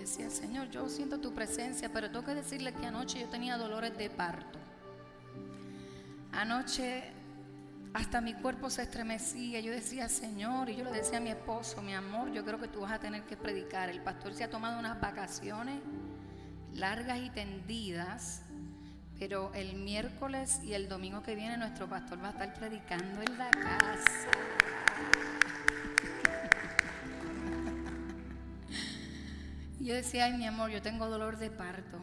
decía, Señor, yo siento tu presencia, pero tengo que decirle que anoche yo tenía dolores de parto. Anoche hasta mi cuerpo se estremecía. Yo decía, Señor, y yo le decía a mi esposo, mi amor, yo creo que tú vas a tener que predicar. El pastor se ha tomado unas vacaciones largas y tendidas, pero el miércoles y el domingo que viene nuestro pastor va a estar predicando en la casa. Yo decía, ay mi amor, yo tengo dolor de parto.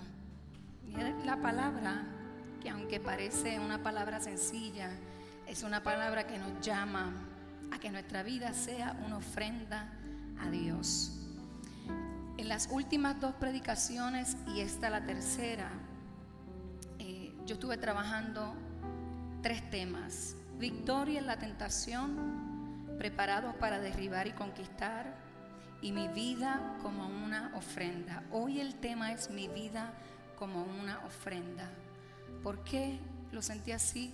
Y la palabra, que aunque parece una palabra sencilla, es una palabra que nos llama a que nuestra vida sea una ofrenda a Dios. En las últimas dos predicaciones y esta la tercera, eh, yo estuve trabajando tres temas. Victoria en la tentación, preparados para derribar y conquistar y mi vida como una ofrenda. Hoy el tema es mi vida como una ofrenda. ¿Por qué lo sentí así?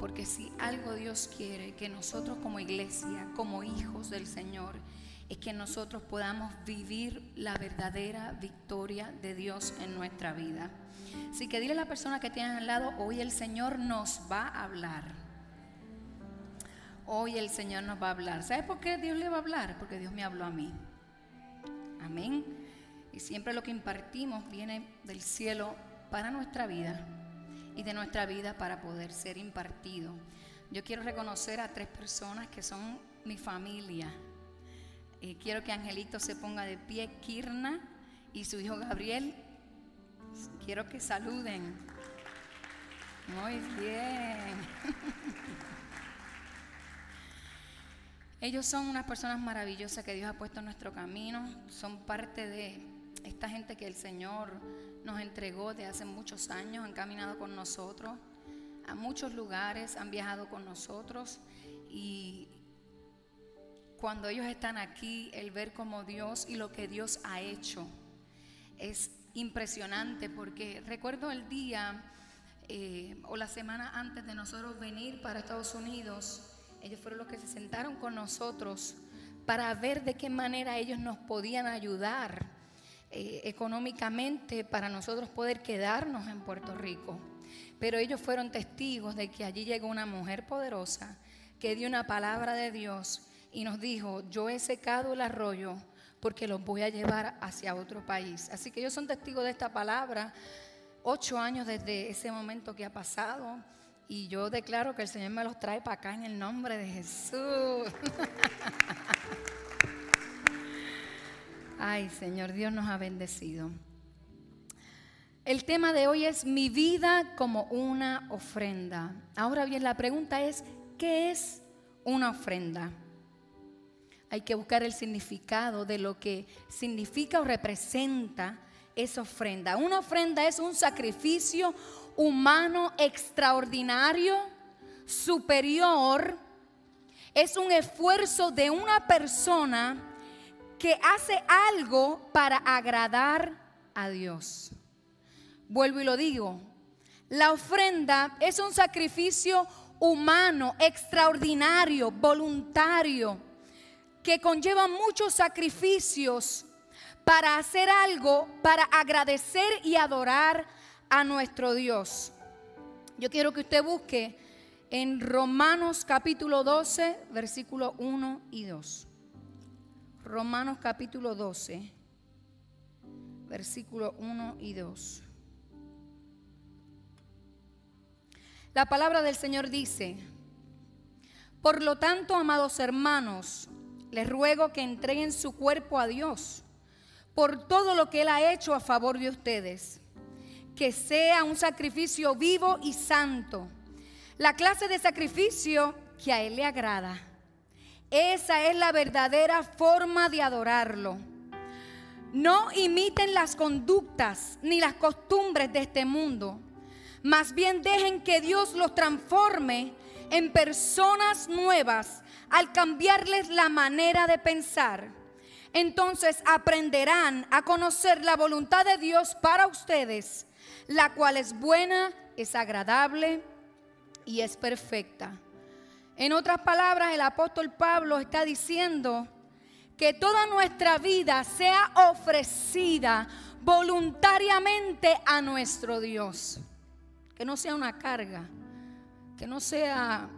Porque si algo Dios quiere que nosotros como iglesia, como hijos del Señor, es que nosotros podamos vivir la verdadera victoria de Dios en nuestra vida. Así que dile a la persona que tienes al lado, hoy el Señor nos va a hablar. Hoy el Señor nos va a hablar. ¿Sabes por qué Dios le va a hablar? Porque Dios me habló a mí. Amén. Y siempre lo que impartimos viene del cielo para nuestra vida y de nuestra vida para poder ser impartido. Yo quiero reconocer a tres personas que son mi familia. y quiero que Angelito se ponga de pie, Kirna y su hijo Gabriel. Quiero que saluden. Muy bien. Ellos son unas personas maravillosas que Dios ha puesto en nuestro camino. Son parte de esta gente que el Señor nos entregó de hace muchos años. Han caminado con nosotros a muchos lugares, han viajado con nosotros. Y cuando ellos están aquí, el ver como Dios y lo que Dios ha hecho es impresionante porque recuerdo el día eh, o la semana antes de nosotros venir para Estados Unidos ellos fueron los que se sentaron con nosotros para ver de qué manera ellos nos podían ayudar eh, económicamente para nosotros poder quedarnos en Puerto Rico. Pero ellos fueron testigos de que allí llegó una mujer poderosa que dio una palabra de Dios y nos dijo, yo he secado el arroyo porque los voy a llevar hacia otro país. Así que ellos son testigos de esta palabra, ocho años desde ese momento que ha pasado. Y yo declaro que el Señor me los trae para acá en el nombre de Jesús. Ay, Señor, Dios nos ha bendecido. El tema de hoy es mi vida como una ofrenda. Ahora bien, la pregunta es, ¿qué es una ofrenda? Hay que buscar el significado de lo que significa o representa esa ofrenda. Una ofrenda es un sacrificio humano extraordinario, superior, es un esfuerzo de una persona que hace algo para agradar a Dios. Vuelvo y lo digo, la ofrenda es un sacrificio humano, extraordinario, voluntario, que conlleva muchos sacrificios para hacer algo, para agradecer y adorar a nuestro Dios. Yo quiero que usted busque en Romanos capítulo 12, versículo 1 y 2. Romanos capítulo 12, versículo 1 y 2. La palabra del Señor dice, por lo tanto, amados hermanos, les ruego que entreguen su cuerpo a Dios por todo lo que Él ha hecho a favor de ustedes que sea un sacrificio vivo y santo. La clase de sacrificio que a Él le agrada. Esa es la verdadera forma de adorarlo. No imiten las conductas ni las costumbres de este mundo. Más bien dejen que Dios los transforme en personas nuevas al cambiarles la manera de pensar. Entonces aprenderán a conocer la voluntad de Dios para ustedes la cual es buena, es agradable y es perfecta. En otras palabras, el apóstol Pablo está diciendo que toda nuestra vida sea ofrecida voluntariamente a nuestro Dios. Que no sea una carga, que no sea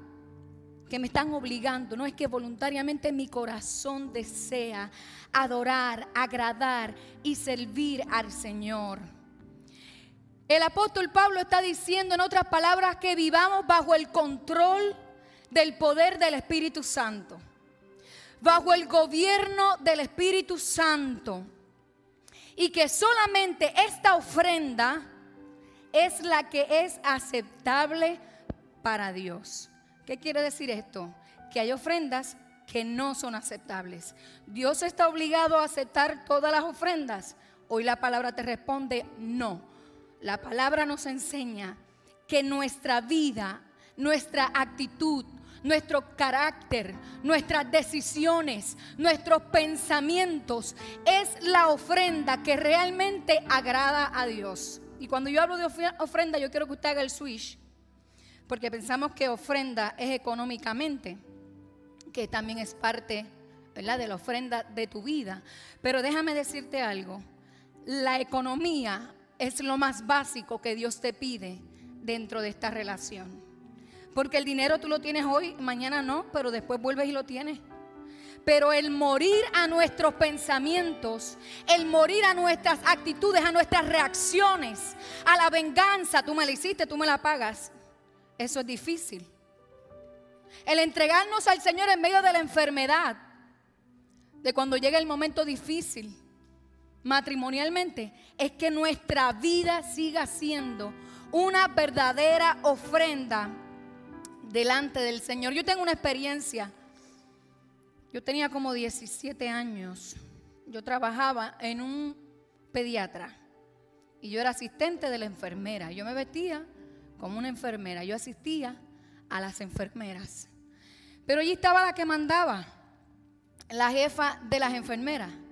que me están obligando, no es que voluntariamente mi corazón desea adorar, agradar y servir al Señor. El apóstol Pablo está diciendo en otras palabras que vivamos bajo el control del poder del Espíritu Santo, bajo el gobierno del Espíritu Santo y que solamente esta ofrenda es la que es aceptable para Dios. ¿Qué quiere decir esto? Que hay ofrendas que no son aceptables. Dios está obligado a aceptar todas las ofrendas. Hoy la palabra te responde no. La palabra nos enseña que nuestra vida, nuestra actitud, nuestro carácter, nuestras decisiones, nuestros pensamientos es la ofrenda que realmente agrada a Dios. Y cuando yo hablo de ofrenda, yo quiero que usted haga el switch porque pensamos que ofrenda es económicamente, que también es parte de la ofrenda de tu vida. Pero déjame decirte algo, la economía es lo más básico que Dios te pide dentro de esta relación. Porque el dinero tú lo tienes hoy, mañana no, pero después vuelves y lo tienes. Pero el morir a nuestros pensamientos, el morir a nuestras actitudes, a nuestras reacciones, a la venganza, tú me la hiciste, tú me la pagas. Eso es difícil. El entregarnos al Señor en medio de la enfermedad, de cuando llega el momento difícil, matrimonialmente, es que nuestra vida siga siendo una verdadera ofrenda delante del Señor. Yo tengo una experiencia. Yo tenía como 17 años. Yo trabajaba en un pediatra y yo era asistente de la enfermera. Yo me vestía como una enfermera. Yo asistía a las enfermeras. Pero allí estaba la que mandaba, la jefa de las enfermeras.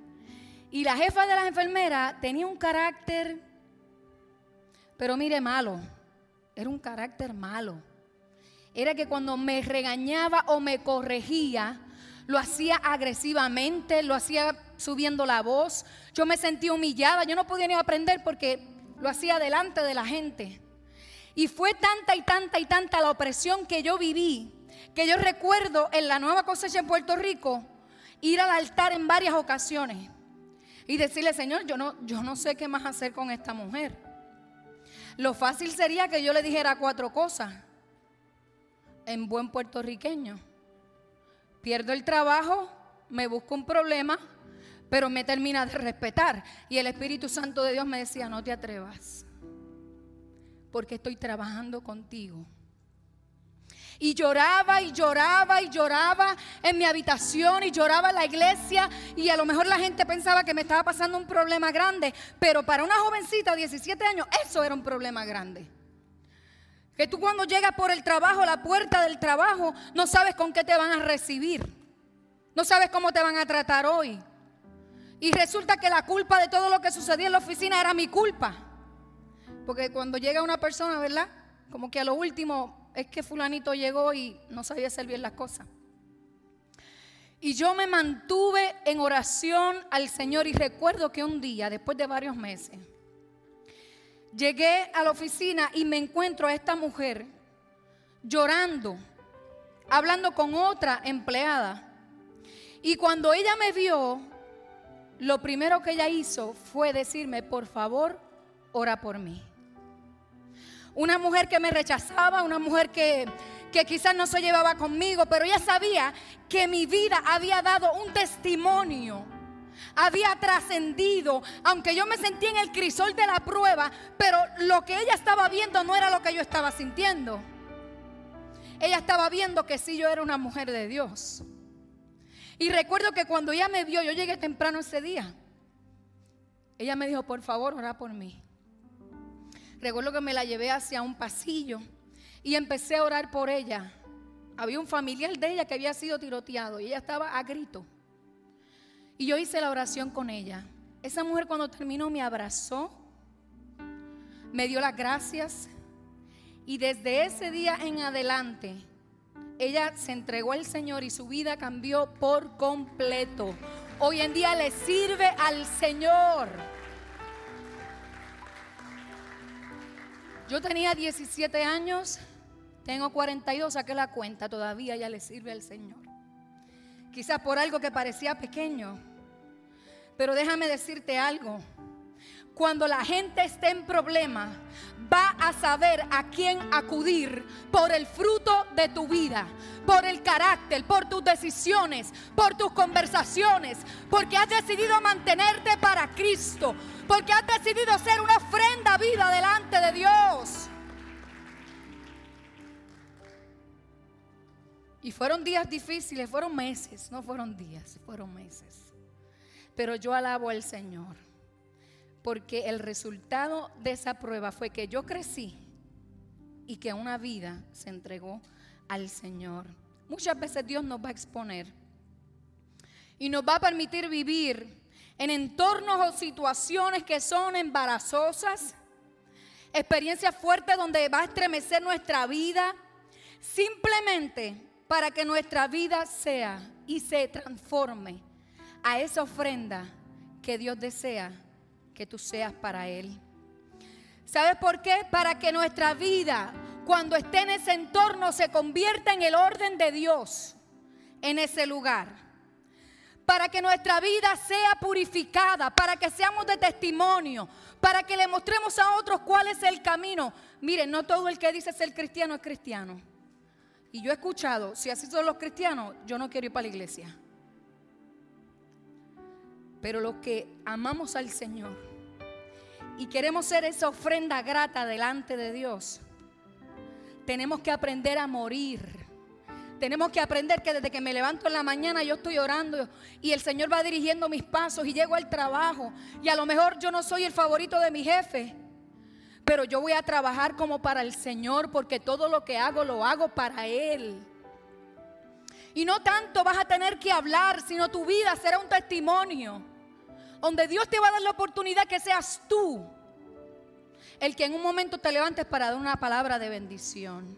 Y la jefa de las enfermeras tenía un carácter, pero mire, malo. Era un carácter malo. Era que cuando me regañaba o me corregía, lo hacía agresivamente, lo hacía subiendo la voz. Yo me sentía humillada, yo no podía ni aprender porque lo hacía delante de la gente. Y fue tanta y tanta y tanta la opresión que yo viví, que yo recuerdo en la nueva cosecha en Puerto Rico ir al altar en varias ocasiones y decirle, Señor, yo no, yo no sé qué más hacer con esta mujer. Lo fácil sería que yo le dijera cuatro cosas en buen puertorriqueño. Pierdo el trabajo, me busco un problema, pero me termina de respetar. Y el Espíritu Santo de Dios me decía, no te atrevas porque estoy trabajando contigo. Y lloraba y lloraba y lloraba en mi habitación y lloraba en la iglesia y a lo mejor la gente pensaba que me estaba pasando un problema grande, pero para una jovencita de 17 años eso era un problema grande. Que tú cuando llegas por el trabajo, la puerta del trabajo, no sabes con qué te van a recibir. No sabes cómo te van a tratar hoy. Y resulta que la culpa de todo lo que sucedía en la oficina era mi culpa. Porque cuando llega una persona, ¿verdad? Como que a lo último es que fulanito llegó y no sabía hacer bien las cosas. Y yo me mantuve en oración al Señor y recuerdo que un día, después de varios meses, llegué a la oficina y me encuentro a esta mujer llorando, hablando con otra empleada. Y cuando ella me vio, lo primero que ella hizo fue decirme, por favor, ora por mí. Una mujer que me rechazaba, una mujer que, que quizás no se llevaba conmigo, pero ella sabía que mi vida había dado un testimonio había trascendido, aunque yo me sentía en el crisol de la prueba, pero lo que ella estaba viendo no era lo que yo estaba sintiendo. Ella estaba viendo que sí yo era una mujer de Dios. Y recuerdo que cuando ella me vio, yo llegué temprano ese día. Ella me dijo, por favor, ora por mí. Recuerdo que me la llevé hacia un pasillo y empecé a orar por ella. Había un familiar de ella que había sido tiroteado y ella estaba a grito. Y yo hice la oración con ella. Esa mujer cuando terminó me abrazó, me dio las gracias y desde ese día en adelante ella se entregó al Señor y su vida cambió por completo. hoy en día le sirve al Señor. Yo tenía 17 años, tengo 42, saqué la cuenta, todavía ya le sirve al Señor. Quizás por algo que parecía pequeño, pero déjame decirte algo. Cuando la gente esté en problema, va a saber a quién acudir por el fruto de tu vida, por el carácter, por tus decisiones, por tus conversaciones, porque has decidido mantenerte para Cristo, porque has decidido ser una ofrenda viva delante de Dios. Y fueron días difíciles, fueron meses, no fueron días, fueron meses. Pero yo alabo al Señor, porque el resultado de esa prueba fue que yo crecí y que una vida se entregó al Señor. Muchas veces Dios nos va a exponer y nos va a permitir vivir en entornos o situaciones que son embarazosas, experiencias fuertes donde va a estremecer nuestra vida, simplemente para que nuestra vida sea y se transforme a esa ofrenda que Dios desea que tú seas para Él. ¿Sabes por qué? Para que nuestra vida, cuando esté en ese entorno, se convierta en el orden de Dios en ese lugar. Para que nuestra vida sea purificada, para que seamos de testimonio, para que le mostremos a otros cuál es el camino. Miren, no todo el que dice ser cristiano es cristiano. Y yo he escuchado, si así son los cristianos, yo no quiero ir para la iglesia. Pero los que amamos al Señor y queremos ser esa ofrenda grata delante de Dios, tenemos que aprender a morir. Tenemos que aprender que desde que me levanto en la mañana yo estoy orando y el Señor va dirigiendo mis pasos y llego al trabajo. Y a lo mejor yo no soy el favorito de mi jefe, pero yo voy a trabajar como para el Señor porque todo lo que hago lo hago para Él. Y no tanto vas a tener que hablar, sino tu vida será un testimonio. Donde Dios te va a dar la oportunidad que seas tú el que en un momento te levantes para dar una palabra de bendición.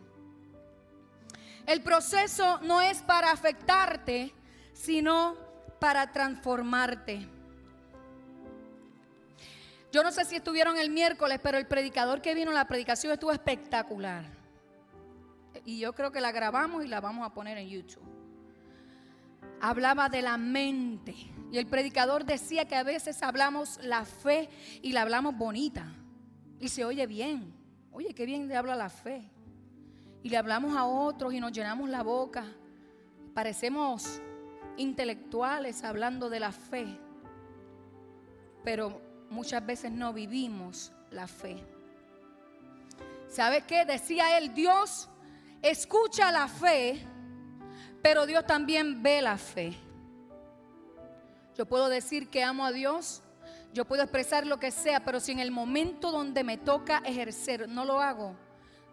El proceso no es para afectarte, sino para transformarte. Yo no sé si estuvieron el miércoles, pero el predicador que vino, la predicación estuvo espectacular. Y yo creo que la grabamos y la vamos a poner en YouTube. Hablaba de la mente. Y el predicador decía que a veces hablamos la fe y la hablamos bonita. Y se oye bien. Oye, qué bien le habla la fe. Y le hablamos a otros y nos llenamos la boca. Parecemos intelectuales hablando de la fe. Pero muchas veces no vivimos la fe. ¿Sabe qué? Decía él, Dios escucha la fe, pero Dios también ve la fe. Yo puedo decir que amo a Dios, yo puedo expresar lo que sea, pero si en el momento donde me toca ejercer no lo hago,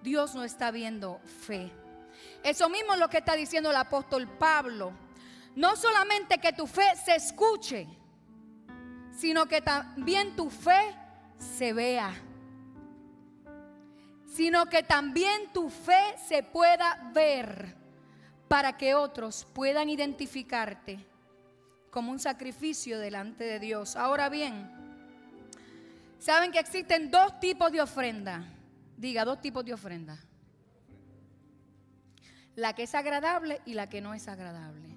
Dios no está viendo fe. Eso mismo es lo que está diciendo el apóstol Pablo. No solamente que tu fe se escuche, sino que también tu fe se vea. Sino que también tu fe se pueda ver para que otros puedan identificarte como un sacrificio delante de Dios. Ahora bien, saben que existen dos tipos de ofrenda. Diga, dos tipos de ofrenda. La que es agradable y la que no es agradable.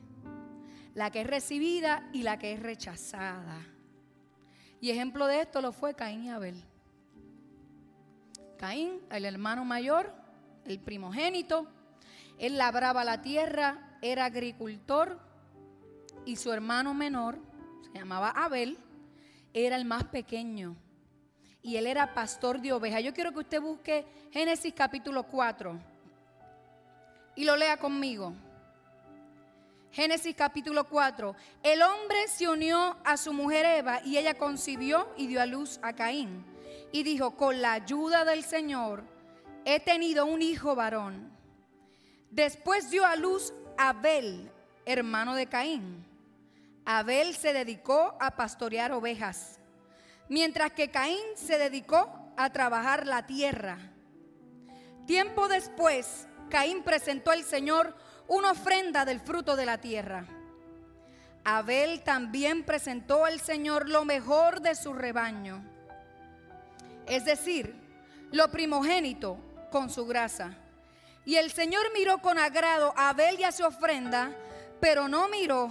La que es recibida y la que es rechazada. Y ejemplo de esto lo fue Caín y Abel. Caín, el hermano mayor, el primogénito, él labraba la tierra, era agricultor y su hermano menor, se llamaba Abel, era el más pequeño y él era pastor de ovejas. Yo quiero que usted busque Génesis capítulo 4 y lo lea conmigo. Génesis capítulo 4. El hombre se unió a su mujer Eva y ella concibió y dio a luz a Caín. Y dijo, con la ayuda del Señor he tenido un hijo varón. Después dio a luz a Abel, hermano de Caín. Abel se dedicó a pastorear ovejas, mientras que Caín se dedicó a trabajar la tierra. Tiempo después, Caín presentó al Señor una ofrenda del fruto de la tierra. Abel también presentó al Señor lo mejor de su rebaño, es decir, lo primogénito con su grasa. Y el Señor miró con agrado a Abel y a su ofrenda, pero no miró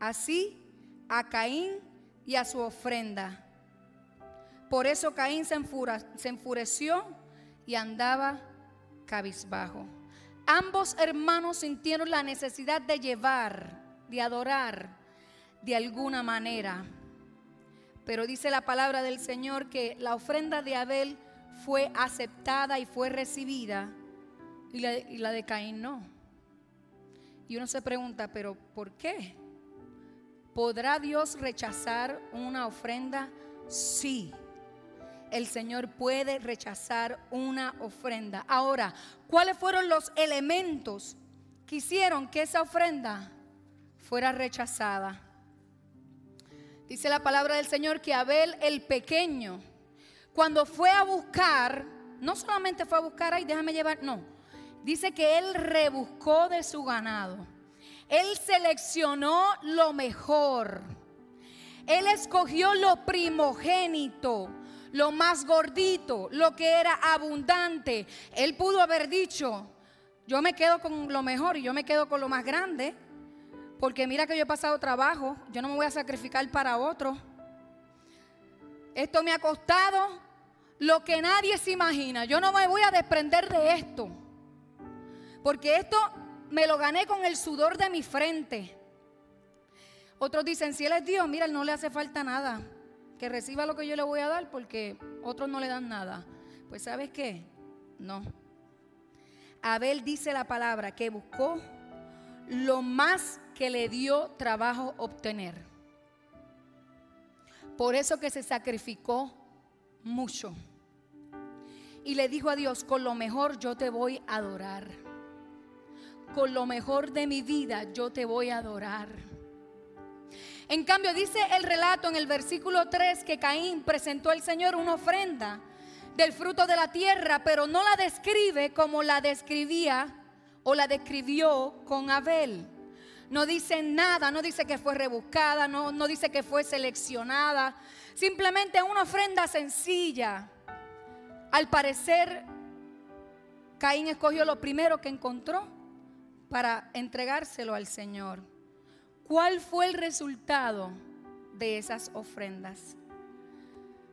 así a Caín y a su ofrenda. Por eso Caín se, enfureció y andaba cabizbajo. Ambos hermanos sintieron la necesidad de llevar de adorar de alguna manera. Pero dice la palabra del Señor que la ofrenda de Abel fue aceptada y fue recibida y la, de Caín no. Y uno se pregunta, pero ¿por qué? ¿Podrá Dios rechazar una ofrenda? Sí. El Señor puede rechazar una ofrenda. Ahora, ¿cuáles fueron los elementos que hicieron que esa ofrenda fuera rechazada. Dice la palabra del Señor que Abel el pequeño, cuando fue a buscar, no solamente fue a buscar, ay, déjame llevar, no. Dice que él rebuscó de su ganado. Él seleccionó lo mejor. Él escogió lo primogénito, lo más gordito, lo que era abundante. Él pudo haber dicho, yo me quedo con lo mejor y yo me quedo con lo más grande. Porque mira que yo he pasado trabajo, yo no me voy a sacrificar para otro. Esto me ha costado lo que nadie se imagina. Yo no me voy a desprender de esto. Porque esto me lo gané con el sudor de mi frente. Otros dicen, si Él es Dios, mira, no le hace falta nada. Que reciba lo que yo le voy a dar porque otros no le dan nada. Pues sabes qué? No. Abel dice la palabra que buscó lo más que le dio trabajo obtener. Por eso que se sacrificó mucho. Y le dijo a Dios, con lo mejor yo te voy a adorar. Con lo mejor de mi vida yo te voy a adorar. En cambio, dice el relato en el versículo 3 que Caín presentó al Señor una ofrenda del fruto de la tierra, pero no la describe como la describía o la describió con Abel. No dice nada, no dice que fue rebuscada, no, no dice que fue seleccionada. Simplemente una ofrenda sencilla. Al parecer, Caín escogió lo primero que encontró para entregárselo al Señor. ¿Cuál fue el resultado de esas ofrendas?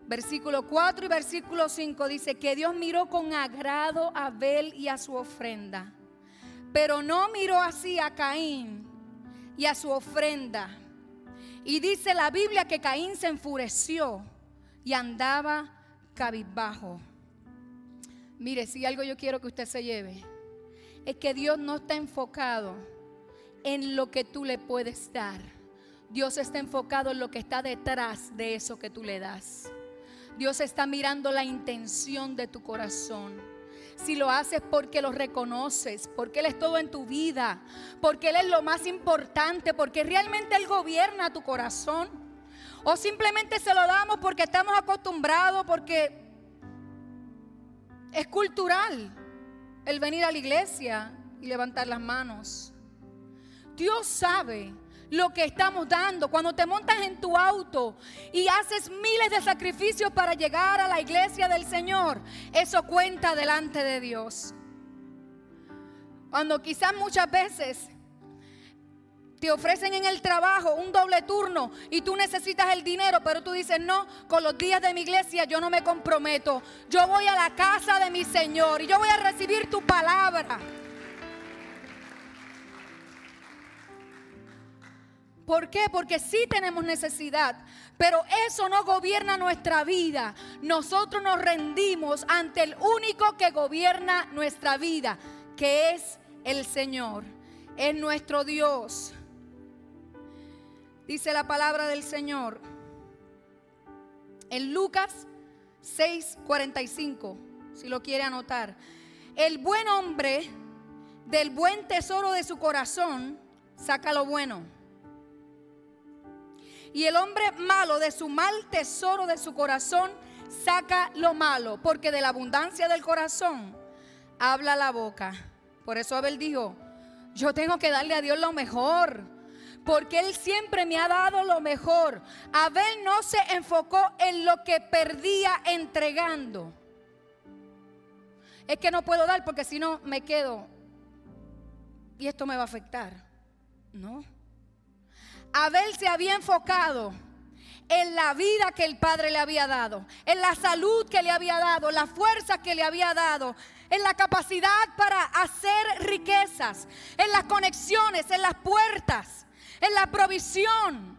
Versículo 4 y versículo 5 dice que Dios miró con agrado a Abel y a su ofrenda, pero no miró así a Caín y a su ofrenda. Y dice la Biblia que Caín se enfureció y andaba cabizbajo. Mire, si algo yo quiero que usted se lleve, es que Dios no está enfocado en lo que tú le puedes dar. Dios está enfocado en lo que está detrás de eso que tú le das. Dios está mirando la intención de tu corazón si lo haces porque lo reconoces, porque Él es todo en tu vida, porque Él es lo más importante, porque realmente Él gobierna tu corazón. O simplemente se lo damos porque estamos acostumbrados, porque es cultural el venir a la iglesia y levantar las manos. Dios sabe lo que estamos dando. Cuando te montas en tu auto y haces miles de sacrificios para llegar a la iglesia del Señor, eso cuenta delante de Dios. Cuando quizás muchas veces te ofrecen en el trabajo un doble turno y tú necesitas el dinero, pero tú dices, no, con los días de mi iglesia yo no me comprometo. Yo voy a la casa de mi Señor y yo voy a recibir tu palabra. ¿Por qué? Porque sí tenemos necesidad, pero eso no gobierna nuestra vida. Nosotros nos rendimos ante el único que gobierna nuestra vida, que es el Señor, es nuestro Dios. Dice la palabra del Señor en Lucas 6:45, si lo quiere anotar. El buen hombre del buen tesoro de su corazón saca lo bueno y el hombre malo de su mal tesoro de su corazón saca lo malo, porque de la abundancia del corazón habla la boca. Por eso Abel dijo, yo tengo que darle a Dios lo mejor, porque Él siempre me ha dado lo mejor. Abel no se enfocó en lo que perdía entregando. Es que no puedo dar porque si no me quedo y esto me va a afectar. No. Abel se había enfocado en la vida que el Padre le había dado, en la salud que le había dado, la fuerza que le había dado, en la capacidad para hacer riquezas, en las conexiones, en las puertas, en la provisión,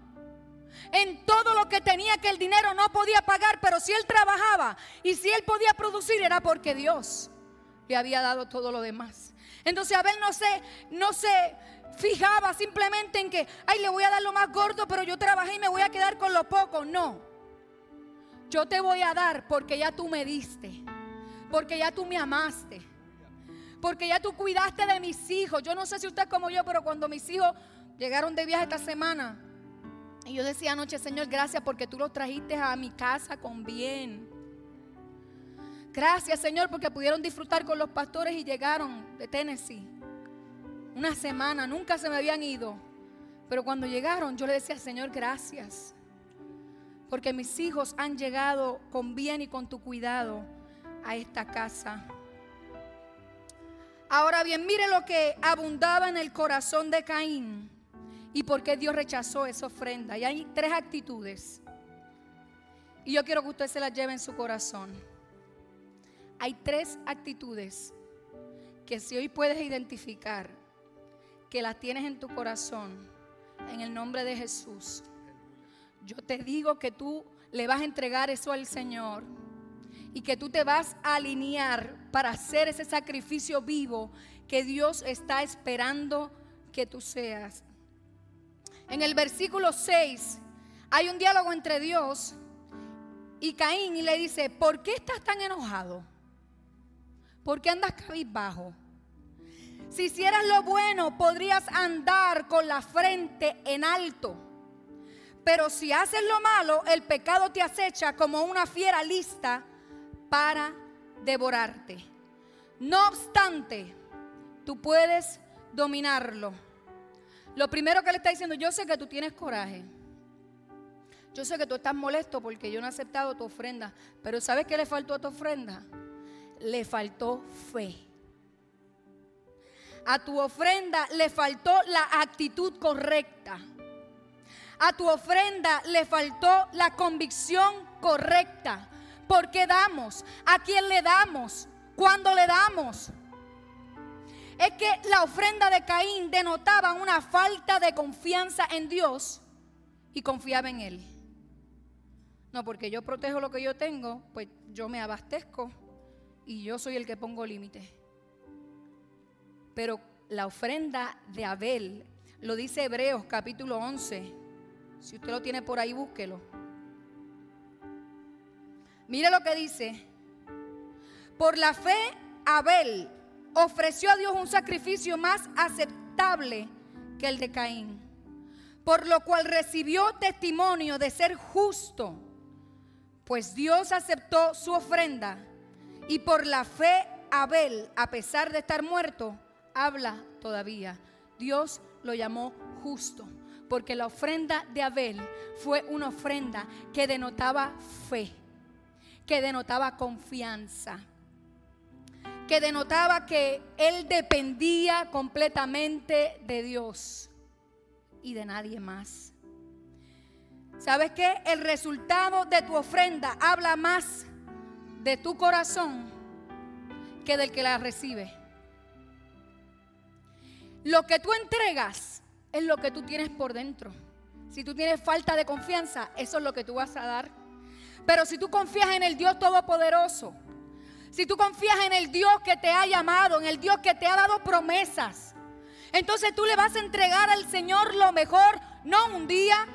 en todo lo que tenía que el dinero no podía pagar, pero si él trabajaba y si él podía producir era porque Dios le había dado todo lo demás. Entonces Abel no se, no se fijaba simplemente en que, ay, le voy a dar lo más gordo, pero yo trabajé y me voy a quedar con lo poco. No. Yo te voy a dar porque ya tú me diste, porque ya tú me amaste, porque ya tú cuidaste de mis hijos. Yo no sé si usted es como yo, pero cuando mis hijos llegaron de viaje esta semana, y yo decía anoche, Señor, gracias porque tú los trajiste a mi casa con bien. Gracias, Señor, porque pudieron disfrutar con los pastores y llegaron de Tennessee. Una semana, nunca se me habían ido. Pero cuando llegaron, yo le decía, Señor, gracias. Porque mis hijos han llegado con bien y con tu cuidado a esta casa. Ahora bien, mire lo que abundaba en el corazón de Caín y por qué Dios rechazó esa ofrenda. Y hay tres actitudes. Y yo quiero que usted se las lleve en su corazón. Hay tres actitudes que si hoy puedes identificar, que las tienes en tu corazón, en el nombre de Jesús, yo te digo que tú le vas a entregar eso al Señor y que tú te vas a alinear para hacer ese sacrificio vivo que Dios está esperando que tú seas. En el versículo 6 hay un diálogo entre Dios y Caín y le dice, ¿por qué estás tan enojado? ¿Por qué andas cabizbajo? Si hicieras lo bueno, podrías andar con la frente en alto. Pero si haces lo malo, el pecado te acecha como una fiera lista para devorarte. No obstante, tú puedes dominarlo. Lo primero que le está diciendo, yo sé que tú tienes coraje. Yo sé que tú estás molesto porque yo no he aceptado tu ofrenda. Pero ¿sabes qué le faltó a tu ofrenda? le faltó fe. A tu ofrenda le faltó la actitud correcta. A tu ofrenda le faltó la convicción correcta. ¿Por qué damos? ¿A quién le damos? ¿Cuándo le damos? Es que la ofrenda de Caín denotaba una falta de confianza en Dios y confiaba en Él. No, porque yo protejo lo que yo tengo, pues yo me abastezco y yo soy el que pongo límite. Pero la ofrenda de Abel, lo dice Hebreos capítulo 11. Si usted lo tiene por ahí, búsquelo. Mire lo que dice. Por la fe, Abel ofreció a Dios un sacrificio más aceptable que el de Caín, por lo cual recibió testimonio de ser justo, pues Dios aceptó su ofrenda y por la fe, Abel, a pesar de estar muerto, habla todavía. Dios lo llamó justo, porque la ofrenda de Abel fue una ofrenda que denotaba fe, que denotaba confianza, que denotaba que él dependía completamente de Dios y de nadie más. ¿Sabes qué? El resultado de tu ofrenda habla más de tu corazón que del que la recibe. Lo que tú entregas es lo que tú tienes por dentro. Si tú tienes falta de confianza, eso es lo que tú vas a dar. Pero si tú confías en el Dios Todopoderoso, si tú confías en el Dios que te ha llamado, en el Dios que te ha dado promesas, entonces tú le vas a entregar al Señor lo mejor, no un día,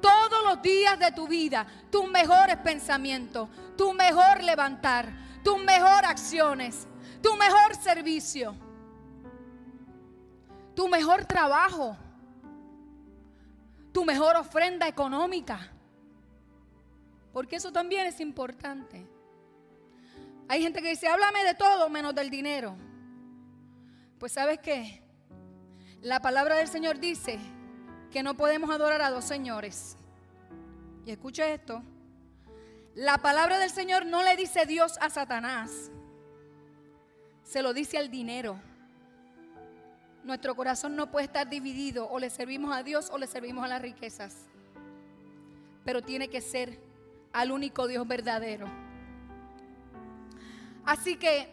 todos los días de tu vida, tus mejores pensamientos, tu mejor levantar, tus mejor acciones, tu mejor servicio, tu mejor trabajo, tu mejor ofrenda económica. Porque eso también es importante. Hay gente que dice, háblame de todo menos del dinero. Pues sabes qué? La palabra del Señor dice que no podemos adorar a dos señores. Y escuche esto. La palabra del Señor no le dice Dios a Satanás. Se lo dice al dinero. Nuestro corazón no puede estar dividido. O le servimos a Dios o le servimos a las riquezas. Pero tiene que ser al único Dios verdadero. Así que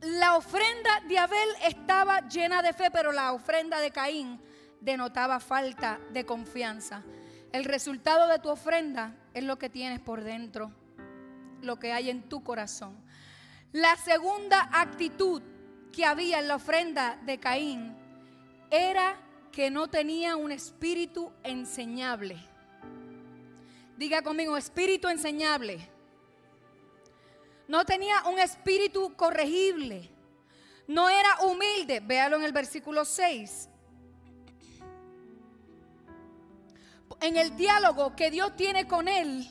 la ofrenda de Abel estaba llena de fe, pero la ofrenda de Caín denotaba falta de confianza. El resultado de tu ofrenda es lo que tienes por dentro, lo que hay en tu corazón. La segunda actitud que había en la ofrenda de Caín era que no tenía un espíritu enseñable. Diga conmigo, espíritu enseñable. No tenía un espíritu corregible. No era humilde. Véalo en el versículo 6. En el diálogo que Dios tiene con él,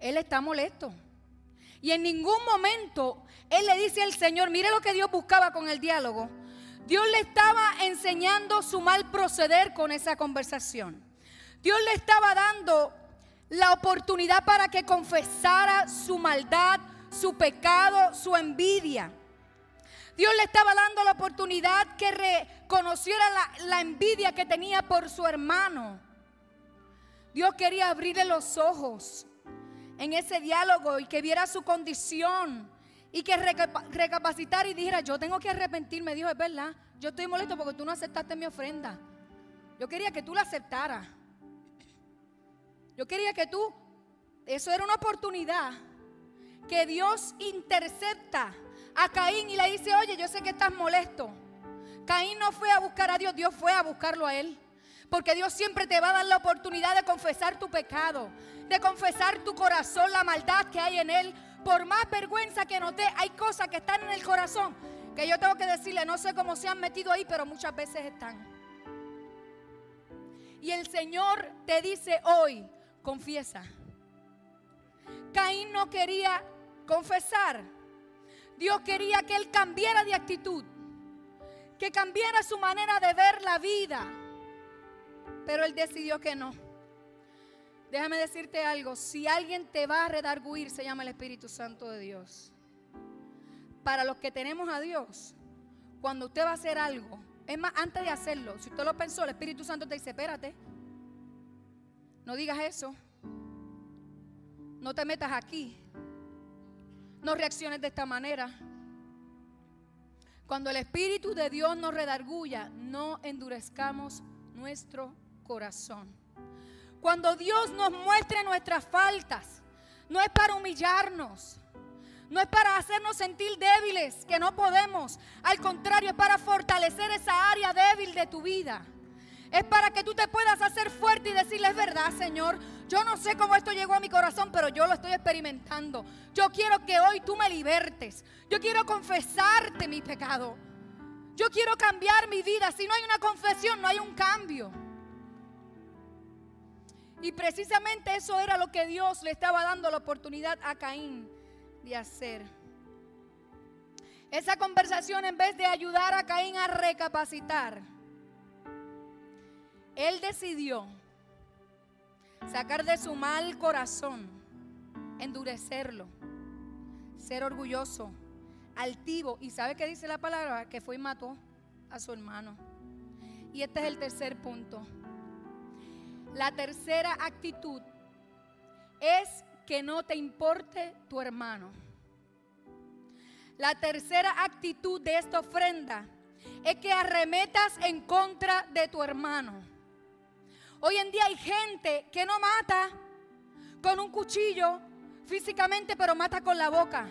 él está molesto. Y en ningún momento él le dice al Señor, mire lo que Dios buscaba con el diálogo. Dios le estaba enseñando su mal proceder con esa conversación. Dios le estaba dando la oportunidad para que confesara su maldad, su pecado, su envidia. Dios le estaba dando la oportunidad que reconociera la, envidia que tenía por su hermano. Dios quería abrirle los ojos en ese diálogo y que viera su condición y que recapacitara y dijera, yo tengo que arrepentirme. Dijo, es verdad, yo estoy molesto porque tú no aceptaste mi ofrenda. Yo quería que tú la aceptaras. Yo quería que tú, eso era una oportunidad que Dios intercepta a Caín y le dice, oye, yo sé que estás molesto. Caín no fue a buscar a Dios, Dios fue a buscarlo a él. Porque Dios siempre te va a dar la oportunidad de confesar tu pecado, de confesar tu corazón, la maldad que hay en él. Por más vergüenza que noté, hay cosas que están en el corazón que yo tengo que decirle, no sé cómo se han metido ahí, pero muchas veces están. Y el Señor te dice hoy, confiesa. Caín no quería confesar. Dios quería que él cambiara de actitud, que cambiara su manera de ver la vida. Pero él decidió que no. Déjame decirte algo, si alguien te va a redarguir, se llama el Espíritu Santo de Dios. Para los que tenemos a Dios, cuando usted va a hacer algo, es más, antes de hacerlo, si usted lo pensó, el Espíritu Santo te dice, espérate, no digas eso, no te metas aquí, no reacciones de esta manera. Cuando el Espíritu de Dios nos redarguya, no endurezcamos nuestro corazón. Cuando Dios nos muestre nuestras faltas, no es para humillarnos, no es para hacernos sentir débiles, que no podemos. Al contrario, es para fortalecer esa área débil de tu vida. Es para que tú te puedas hacer fuerte y decirle, es verdad, Señor, yo no sé cómo esto llegó a mi corazón, pero yo lo estoy experimentando. Yo quiero que hoy tú me libertes. Yo quiero confesarte mi pecado. Yo quiero cambiar mi vida. Si no hay una confesión, no hay un cambio. Y precisamente eso era lo que Dios le estaba dando la oportunidad a Caín de hacer. Esa conversación en vez de ayudar a Caín a recapacitar, él decidió sacar de su mal corazón, endurecerlo, ser orgulloso, altivo. ¿Y sabe qué dice la palabra? Que fue y mató a su hermano. Y este es el tercer punto. La tercera actitud es que no te importe tu hermano. La tercera actitud de esta ofrenda es que arremetas en contra de tu hermano. Hoy en día hay gente que no mata con un cuchillo físicamente, pero mata con la boca.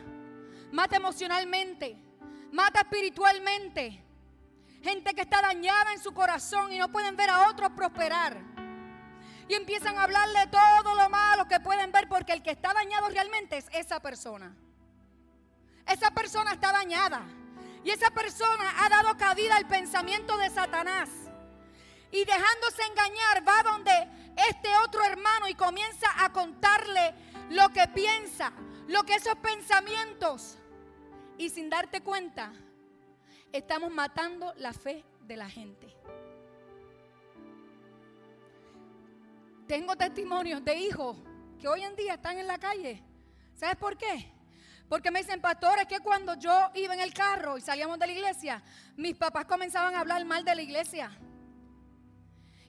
Mata emocionalmente, mata espiritualmente. Gente que está dañada en su corazón y no pueden ver a otros prosperar. Y empiezan a hablarle todo lo malo que pueden ver porque el que está dañado realmente es esa persona. Esa persona está dañada. Y esa persona ha dado cabida al pensamiento de Satanás y dejándose engañar va donde este otro hermano y comienza a contarle lo que piensa, lo que esos pensamientos. Y sin darte cuenta, estamos matando la fe de la gente. Tengo testimonios de hijos que hoy en día están en la calle. ¿Sabes por qué? Porque me dicen, pastores, que cuando yo iba en el carro y salíamos de la iglesia, mis papás comenzaban a hablar mal de la iglesia.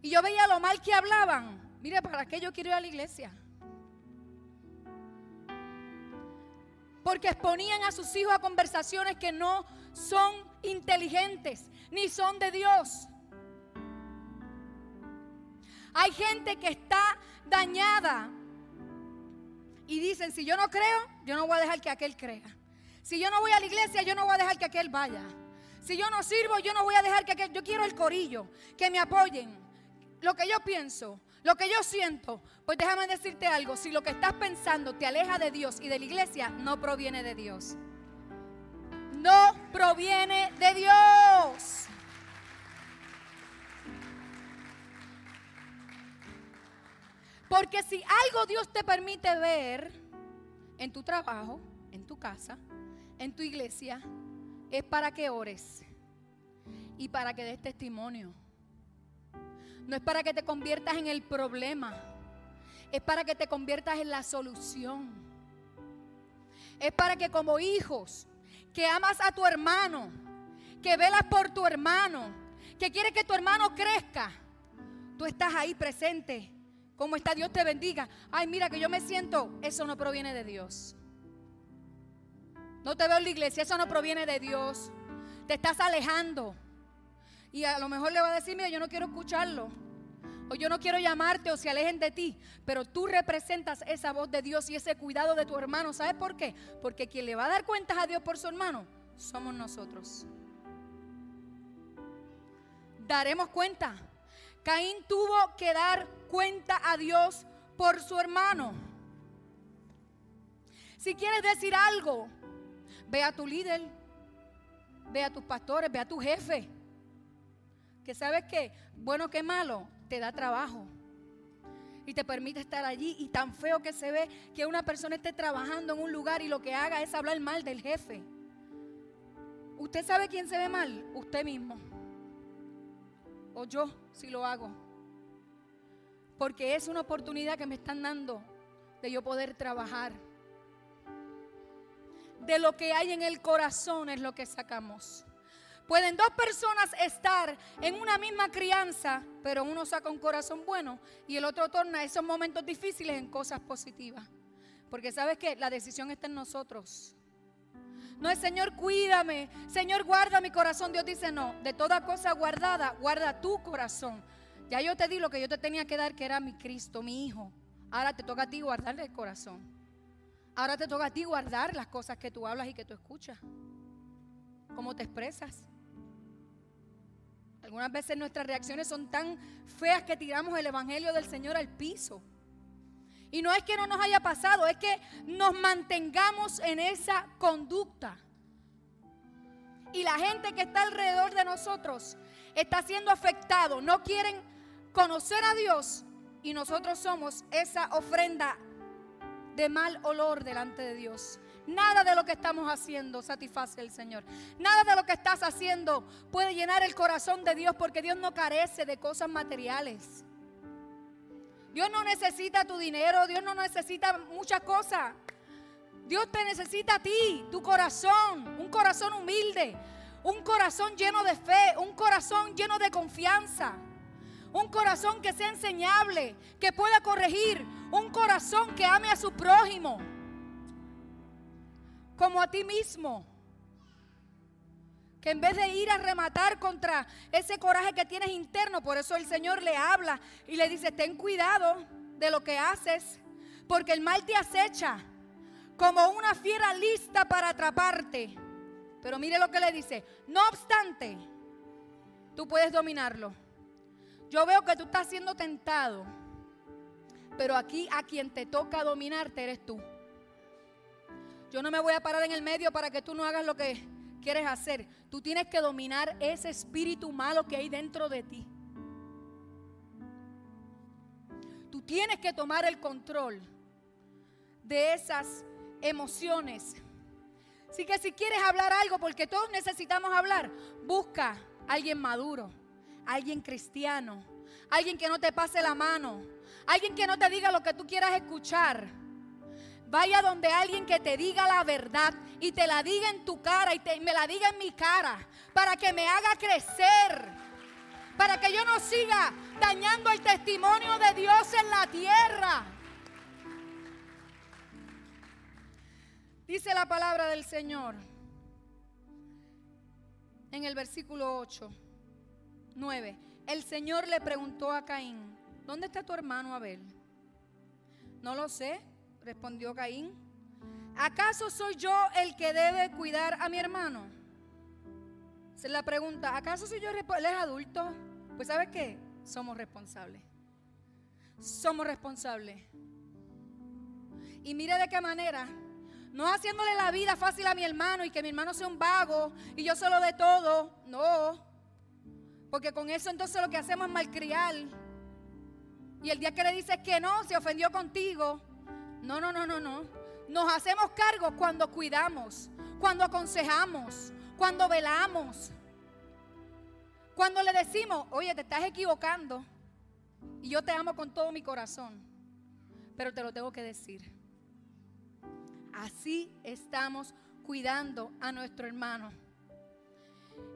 Y yo veía lo mal que hablaban. Mire, ¿para qué yo quiero ir a la iglesia? Porque exponían a sus hijos a conversaciones que no son inteligentes, ni son de Dios. Hay gente que está dañada y dicen, si yo no creo, yo no voy a dejar que aquel crea. Si yo no voy a la iglesia, yo no voy a dejar que aquel vaya. Si yo no sirvo, yo no voy a dejar que aquel... Yo quiero el corillo, que me apoyen. Lo que yo pienso, lo que yo siento, pues déjame decirte algo. Si lo que estás pensando te aleja de Dios y de la iglesia, no proviene de Dios. No proviene de Dios. Porque si algo Dios te permite ver en tu trabajo, en tu casa, en tu iglesia, es para que ores y para que des testimonio. No es para que te conviertas en el problema, es para que te conviertas en la solución. Es para que como hijos, que amas a tu hermano, que velas por tu hermano, que quieres que tu hermano crezca, tú estás ahí presente ¿Cómo está? Dios te bendiga. Ay, mira que yo me siento. Eso no proviene de Dios. No te veo en la iglesia. Eso no proviene de Dios. Te estás alejando. Y a lo mejor le va a decir, mira, yo no quiero escucharlo. O yo no quiero llamarte o se alejen de ti. Pero tú representas esa voz de Dios y ese cuidado de tu hermano. ¿Sabes por qué? Porque quien le va a dar cuentas a Dios por su hermano somos nosotros. Daremos cuenta Caín tuvo que dar cuenta a Dios por su hermano. Si quieres decir algo, ve a tu líder, ve a tus pastores, ve a tu jefe. Que sabes que, bueno que malo, te da trabajo. Y te permite estar allí. Y tan feo que se ve que una persona esté trabajando en un lugar y lo que haga es hablar mal del jefe. ¿Usted sabe quién se ve mal? Usted mismo o yo si lo hago. Porque es una oportunidad que me están dando de yo poder trabajar. De lo que hay en el corazón es lo que sacamos. Pueden dos personas estar en una misma crianza, pero uno saca un corazón bueno y el otro torna esos momentos difíciles en cosas positivas. Porque sabes que la decisión está en nosotros. No es Señor, cuídame. Señor, guarda mi corazón. Dios dice, no, de toda cosa guardada, guarda tu corazón. Ya yo te di lo que yo te tenía que dar, que era mi Cristo, mi Hijo. Ahora te toca a ti guardarle el corazón. Ahora te toca a ti guardar las cosas que tú hablas y que tú escuchas. Cómo te expresas. Algunas veces nuestras reacciones son tan feas que tiramos el Evangelio del Señor al piso. Y no es que no nos haya pasado, es que nos mantengamos en esa conducta. Y la gente que está alrededor de nosotros está siendo afectado, no quieren conocer a Dios y nosotros somos esa ofrenda de mal olor delante de Dios. Nada de lo que estamos haciendo satisface al Señor. Nada de lo que estás haciendo puede llenar el corazón de Dios porque Dios no carece de cosas materiales. Dios no necesita tu dinero, Dios no necesita muchas cosas. Dios te necesita a ti, tu corazón, un corazón humilde, un corazón lleno de fe, un corazón lleno de confianza, un corazón que sea enseñable, que pueda corregir, un corazón que ame a su prójimo, como a ti mismo que en vez de ir a rematar contra ese coraje que tienes interno, por eso el Señor le habla y le dice, ten cuidado de lo que haces, porque el mal te acecha como una fiera lista para atraparte. Pero mire lo que le dice, no obstante, tú puedes dominarlo. Yo veo que tú estás siendo tentado, pero aquí a quien te toca dominarte eres tú. Yo no me voy a parar en el medio para que tú no hagas lo que quieres hacer. Tú tienes que dominar ese espíritu malo que hay dentro de ti. Tú tienes que tomar el control de esas emociones. Así que si quieres hablar algo, porque todos necesitamos hablar, busca a alguien maduro, alguien cristiano, alguien que no te pase la mano, alguien que no te diga lo que tú quieras escuchar. Vaya donde alguien que te diga la verdad y te la diga en tu cara y, te, me la diga en mi cara para que me haga crecer, para que yo no siga dañando el testimonio de Dios en la tierra. Dice la palabra del Señor en el versículo 8, 9. El Señor le preguntó a Caín, ¿dónde está tu hermano Abel? No lo sé, respondió Caín. ¿Acaso soy yo el que debe cuidar a mi hermano? Se la pregunta, ¿acaso soy yo él es adulto? Pues ¿sabes qué? Somos responsables. Somos responsables. Y mire de qué manera no haciéndole la vida fácil a mi hermano y que mi hermano sea un vago y yo solo de todo. No. Porque con eso entonces lo que hacemos es malcriar. Y el día que le dices que no, se ofendió contigo. No, no, no, no, no. Nos hacemos cargo cuando cuidamos, cuando aconsejamos, cuando velamos. Cuando le decimos, oye, te estás equivocando. Y yo te amo con todo mi corazón. Pero te lo tengo que decir. Así estamos cuidando a nuestro hermano.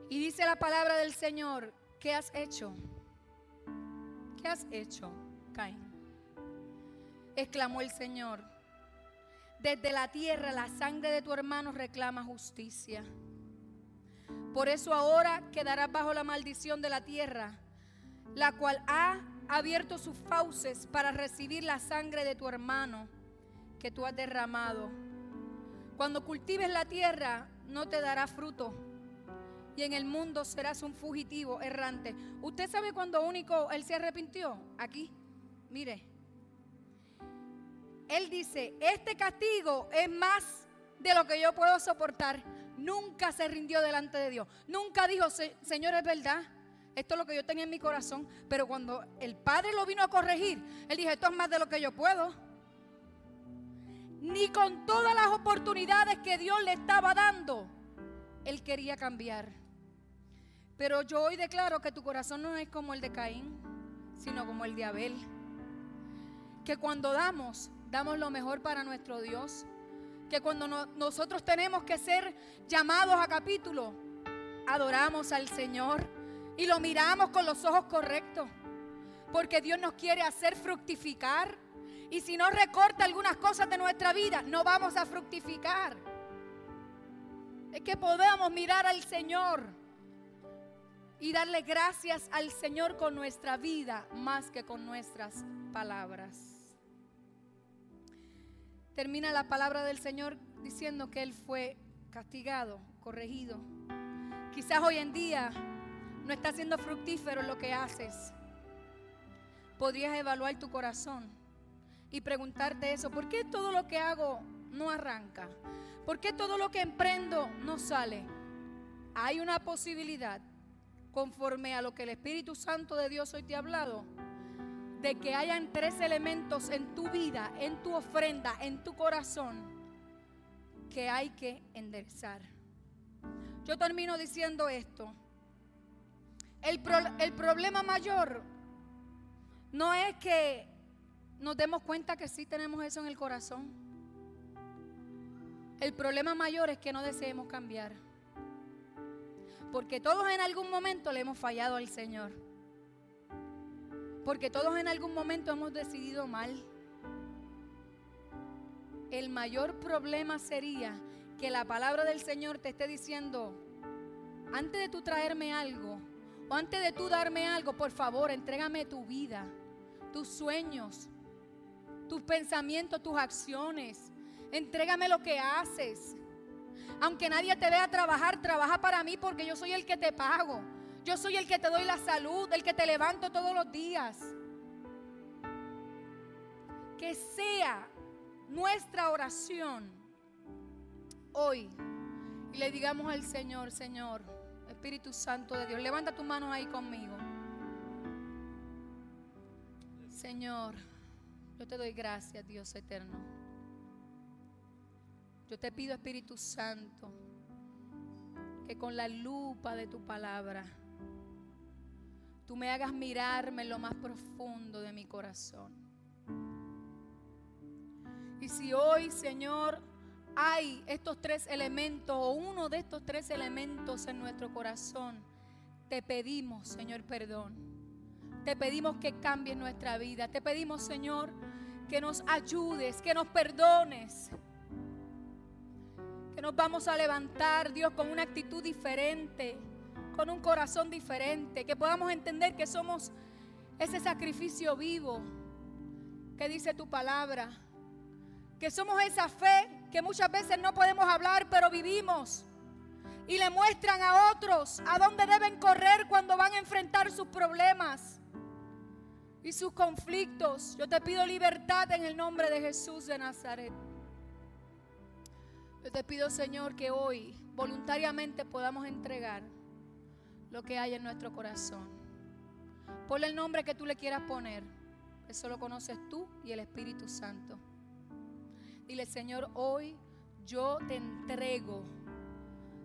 Y dice la palabra del Señor, ¿qué has hecho? ¿Qué has hecho, Caín? Exclamó el Señor. Desde la tierra la sangre de tu hermano reclama justicia. Por eso ahora quedarás bajo la maldición de la tierra, la cual ha abierto sus fauces para recibir la sangre de tu hermano que tú has derramado. Cuando cultives la tierra, no te dará fruto. Y en el mundo serás un fugitivo errante. ¿Usted sabe cuándo único él se arrepintió? Aquí, mire. Él dice, este castigo es más de lo que yo puedo soportar. Nunca se rindió delante de Dios. Nunca dijo, Señor, es verdad. Esto es lo que yo tenía en mi corazón. Pero cuando el Padre lo vino a corregir, él dijo, esto es más de lo que yo puedo ni con todas las oportunidades que Dios le estaba dando, él quería cambiar. Pero yo hoy declaro que tu corazón no es como el de Caín, sino como el de Abel. Que cuando damos, damos lo mejor para nuestro Dios. Que cuando nosotros tenemos que ser llamados a capítulo, adoramos al Señor y lo miramos con los ojos correctos. Porque Dios nos quiere hacer fructificar y si no recorta algunas cosas de nuestra vida, no vamos a fructificar. Es que podamos mirar al Señor y darle gracias al Señor con nuestra vida más que con nuestras palabras. Termina la palabra del Señor diciendo que Él fue castigado, corregido. Quizás hoy en día no está siendo fructífero lo que haces. Podrías evaluar tu corazón y preguntarte eso, ¿por qué todo lo que hago no arranca? ¿Por qué todo lo que emprendo no sale? Hay una posibilidad, conforme a lo que el Espíritu Santo de Dios hoy te ha hablado, de que hayan tres elementos en tu vida, en tu ofrenda, en tu corazón, que hay que enderezar. Yo termino diciendo esto. El, el problema mayor no es que nos demos cuenta que sí tenemos eso en el corazón. El problema mayor es que no deseemos cambiar. Porque todos en algún momento le hemos fallado al Señor. Porque todos en algún momento hemos decidido mal. El mayor problema sería que la palabra del Señor te esté diciendo, antes de tú traerme algo, o antes de tú darme algo, por favor, entrégame tu vida, tus sueños, tus pensamientos, tus acciones. Entrégame lo que haces. Aunque nadie te vea trabajar, trabaja para mí porque yo soy el que te pago. Yo soy el que te doy la salud, el que te levanto todos los días. Que sea nuestra oración hoy y le digamos al Señor, Señor, Espíritu Santo de Dios, levanta tu mano ahí conmigo. Señor. Yo te doy gracias, Dios eterno. Yo te pido, Espíritu Santo, que con la lupa de tu palabra, tú me hagas mirarme en lo más profundo de mi corazón. Y si hoy, Señor, hay estos tres elementos o uno de estos tres elementos en nuestro corazón, te pedimos, Señor, perdón. Te pedimos que cambies nuestra vida. Te pedimos, Señor, que nos ayudes, que nos perdones. Que nos vamos a levantar, Dios, con una actitud diferente, con un corazón diferente. Que podamos entender que somos ese sacrificio vivo que dice tu palabra. Que somos esa fe que muchas veces no podemos hablar, pero vivimos. Y le muestran a otros a dónde deben correr cuando van a enfrentar sus problemas y sus conflictos. Yo te pido libertad en el nombre de Jesús de Nazaret. Yo te pido, Señor, que hoy voluntariamente podamos entregar lo que hay en nuestro corazón. Ponle el nombre que tú le quieras poner. Eso lo conoces tú y el Espíritu Santo. Dile, Señor, hoy yo te entrego.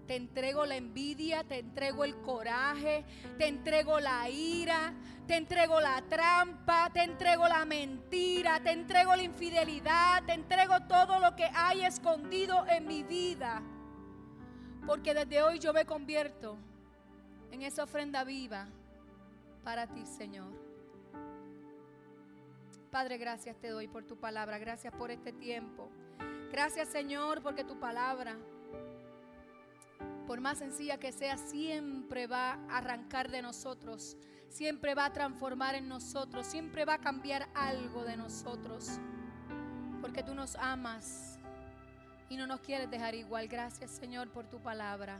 Te entrego la envidia, te entrego el coraje, te entrego la ira, te entrego la trampa, te entrego la mentira, te entrego la infidelidad, te entrego todo lo que hay escondido en mi vida. Porque desde hoy yo me convierto en esa ofrenda viva para ti, Señor. Padre, gracias te doy por tu palabra. Gracias por este tiempo. Gracias, Señor, porque tu palabra, por más sencilla que sea, siempre va a arrancar de nosotros. Siempre va a transformar en nosotros. Siempre va a cambiar algo de nosotros. Porque tú nos amas y no nos quieres dejar igual. Gracias, Señor, por tu palabra.